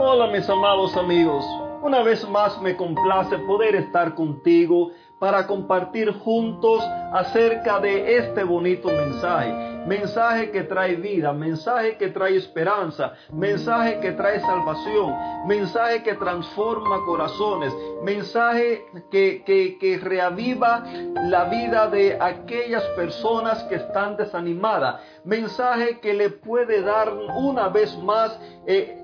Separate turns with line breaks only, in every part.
Hola mis amados amigos, una vez más me complace poder estar contigo para compartir juntos acerca de este bonito mensaje. Mensaje que trae vida, mensaje que trae esperanza, mensaje que trae salvación, mensaje que transforma corazones, mensaje que, que, reaviva la vida de aquellas personas que están desanimadas, mensaje que le puede dar una vez más eh,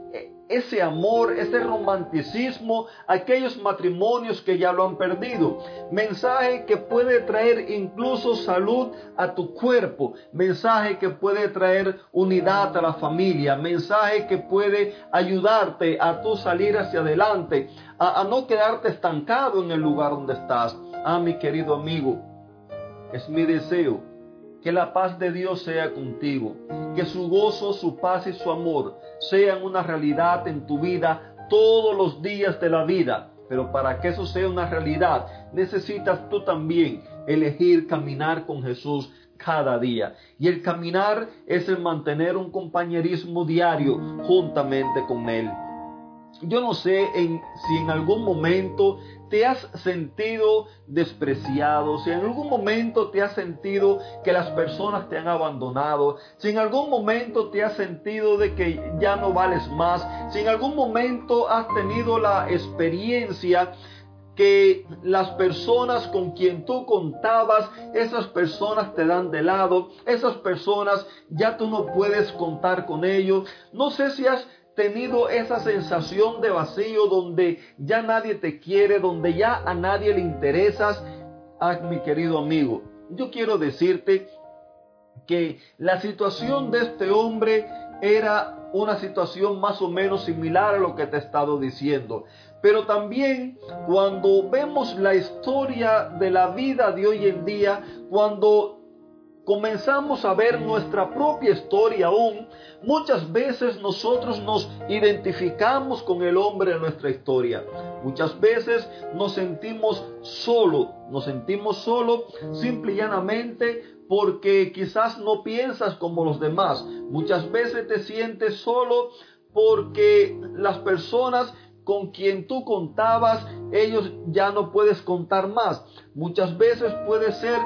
ese amor, ese romanticismo, aquellos matrimonios que ya lo han perdido. Mensaje que puede traer incluso salud a tu cuerpo. Mensaje que puede traer unidad a la familia. Mensaje que puede ayudarte a tú salir hacia adelante, a, a no quedarte estancado en el lugar donde estás. Ah, mi querido amigo, es mi deseo que la paz de Dios sea contigo, que su gozo, su paz y su amor sean una realidad en tu vida todos los días de la vida. Pero para que eso sea una realidad, necesitas tú también elegir caminar con Jesús cada día. Y el caminar es el mantener un compañerismo diario juntamente con Él. Yo no sé si en algún momento te has sentido despreciado, si en algún momento te has sentido que las personas te han abandonado, si en algún momento te has sentido de que ya no vales más, si en algún momento has tenido la experiencia que las personas con quien tú contabas, esas personas te dan de lado, esas personas ya tú no puedes contar con ellos. No sé si has tenido esa sensación de vacío donde ya nadie te quiere, donde ya a nadie le interesas, ah, mi querido amigo, yo quiero decirte que la situación de este hombre era una situación más o menos similar a lo que te he estado diciendo. Pero también cuando vemos la historia de la vida de hoy en día, cuando comenzamos a ver nuestra propia historia aún, muchas veces nosotros nos identificamos con el hombre de nuestra historia. Muchas veces nos sentimos solo, nos sentimos solo simple y llanamente porque quizás no piensas como los demás. Muchas veces te sientes solo porque las personas con quien tú contabas, ellos ya no puedes contar más. Muchas veces puede ser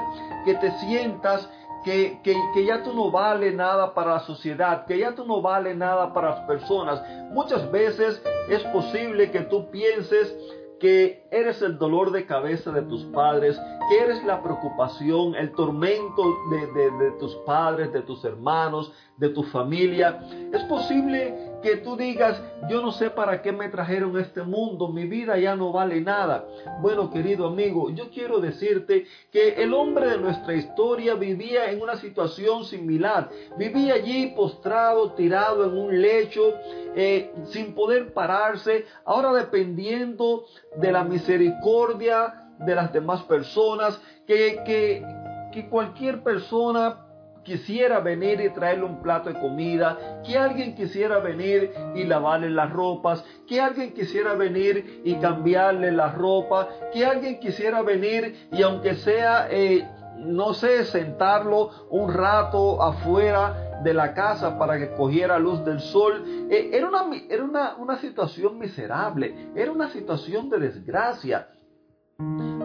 que te sientas que, que, ya tú no vale nada para la sociedad, que ya tú no vale nada para las personas. Muchas veces es posible que tú pienses que eres el dolor de cabeza de tus padres, que eres la preocupación, el tormento de, de, de tus padres, de tus hermanos, de tu familia. Es posible que tú digas, yo no sé para qué me trajeron a este mundo, mi vida ya no vale nada. Bueno, querido amigo, yo quiero decirte que el hombre de nuestra historia vivía en una situación similar. Vivía allí postrado, tirado en un lecho, eh, sin poder pararse, ahora dependiendo de la misericordia de las demás personas, que, que, que cualquier persona quisiera venir y traerle un plato de comida, que alguien quisiera venir y lavarle las ropas, que alguien quisiera venir y cambiarle la ropa, que alguien quisiera venir y aunque sea, eh, no sé, sentarlo un rato afuera de la casa para que cogiera luz del sol. Eh, era una, era una, una situación miserable, era una situación de desgracia.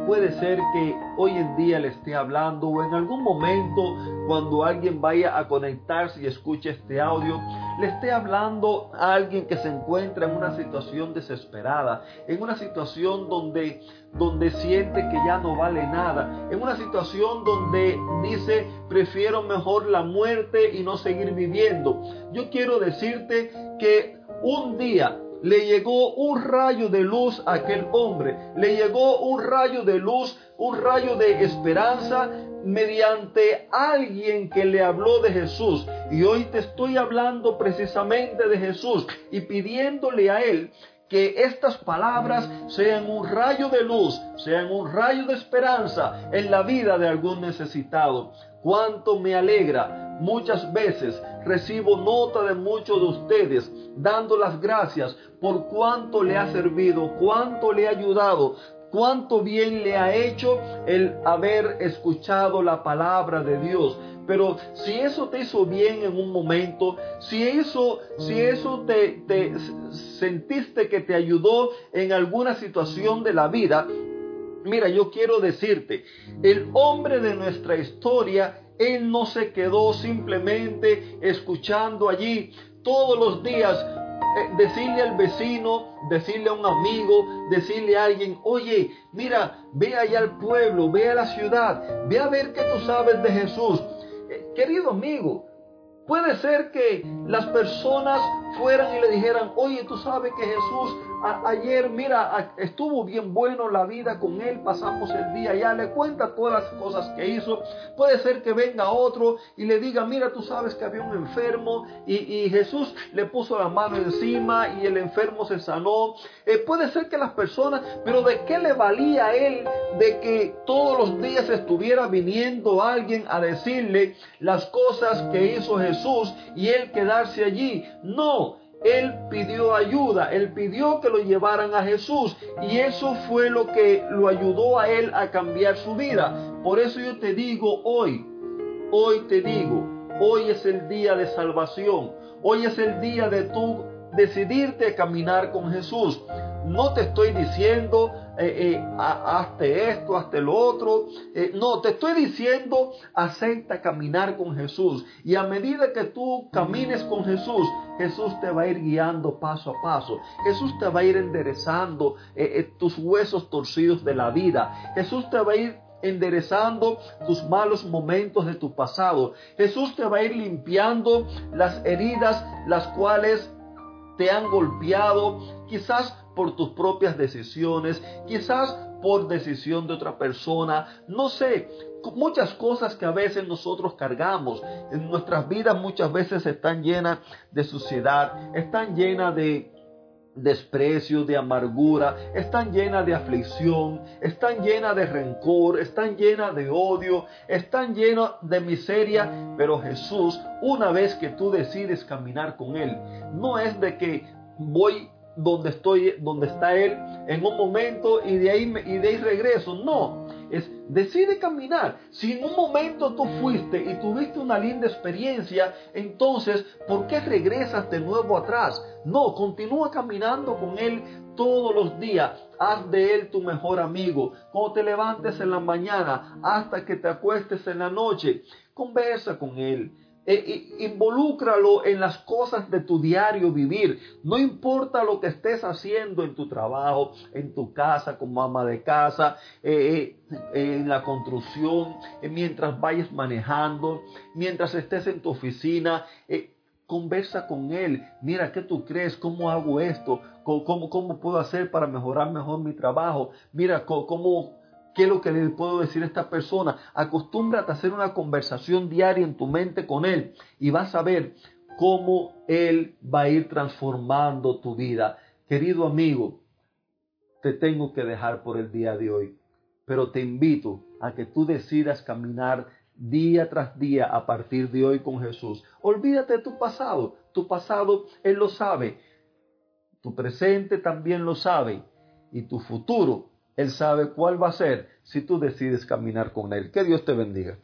Puede ser que hoy en día le esté hablando o en algún momento cuando alguien vaya a conectarse y escuche este audio, le esté hablando a alguien que se encuentra en una situación desesperada, en una situación donde, donde siente que ya no vale nada, en una situación donde dice prefiero mejor la muerte y no seguir viviendo. Yo quiero decirte que un día le llegó un rayo de luz a aquel hombre, le llegó un rayo de luz, un rayo de esperanza mediante alguien que le habló de Jesús. Y hoy te estoy hablando precisamente de Jesús y pidiéndole a Él que estas palabras sean un rayo de luz, sean un rayo de esperanza en la vida de algún necesitado. Cuánto me alegra muchas veces recibo nota de muchos de ustedes dando las gracias por cuánto le ha servido, cuánto le ha ayudado, cuánto bien le ha hecho el haber escuchado la palabra de Dios. Pero si eso te hizo bien en un momento, si eso, si eso te, te sentiste que te ayudó en alguna situación de la vida, mira, yo quiero decirte, el hombre de nuestra historia, él no se quedó simplemente escuchando allí todos los días eh, decirle al vecino, decirle a un amigo, decirle a alguien, oye, mira, ve allá al pueblo, ve a la ciudad, ve a ver qué tú sabes de Jesús. Eh, querido amigo, puede ser que las personas fueran y le dijeran, oye, tú sabes que Jesús ayer, mira, estuvo bien bueno la vida con él, pasamos el día ya, le cuenta todas las cosas que hizo. Puede ser que venga otro y le diga, mira, tú sabes que había un enfermo y, Jesús le puso la mano encima y el enfermo se sanó. Eh, puede ser que las personas, pero ¿de qué le valía a él de que todos los días estuviera viniendo alguien a decirle las cosas que hizo Jesús y él quedarse allí? No, él pidió ayuda, él pidió que lo llevaran a Jesús y eso fue lo que lo ayudó a él a cambiar su vida. Por eso yo te digo hoy, hoy te digo, hoy es el día de salvación, hoy es el día de tú decidirte a caminar con Jesús. No te estoy diciendo, eh, eh, hazte esto, hazte lo otro. Eh, no, te estoy diciendo, acepta caminar con Jesús. Y a medida que tú camines con Jesús, Jesús te va a ir guiando paso a paso. Jesús te va a ir enderezando tus huesos torcidos de la vida. Jesús te va a ir enderezando tus malos momentos de tu pasado. Jesús te va a ir limpiando las heridas, las cuales te han golpeado, quizás por tus propias decisiones, quizás por decisión de otra persona, no sé, muchas cosas que a veces nosotros cargamos. En nuestras vidas muchas veces están llenas de suciedad, están llenas de desprecio, de amargura, están llenas de aflicción, están llenas de rencor, están llenas de odio, están llenas de miseria, pero Jesús, una vez que tú decides caminar con Él, no es de que voy donde estoy, donde está Él en un momento y de ahí, y de ahí regreso, no, es decide caminar. Si en un momento tú fuiste y tuviste una linda experiencia, entonces, ¿por qué regresas de nuevo atrás? No, continúa caminando con Él todos los días. Haz de Él tu mejor amigo. Cuando te levantes en la mañana hasta que te acuestes en la noche, conversa con Él eh, involúcralo en las cosas de tu diario vivir. No importa lo que estés haciendo en tu trabajo, en tu casa, como ama de casa, eh, eh, en la construcción, mientras vayas manejando, mientras estés en tu oficina. Conversa con él, mira, ¿qué tú crees? ¿Cómo hago esto? ¿Cómo, cómo, puedo hacer para mejorar mejor mi trabajo? Mira, ¿cómo, ¿Qué es lo que le puedo decir a esta persona? Acostúmbrate a hacer una conversación diaria en tu mente con él y vas a ver cómo él va a ir transformando tu vida. Querido amigo, te tengo que dejar por el día de hoy, pero te invito a que tú decidas caminar día tras día a partir de hoy con Jesús. Olvídate de tu pasado. Tu pasado Él lo sabe. Tu presente también lo sabe. Y tu futuro él sabe cuál va a ser si tú decides caminar con Él. Que Dios te bendiga.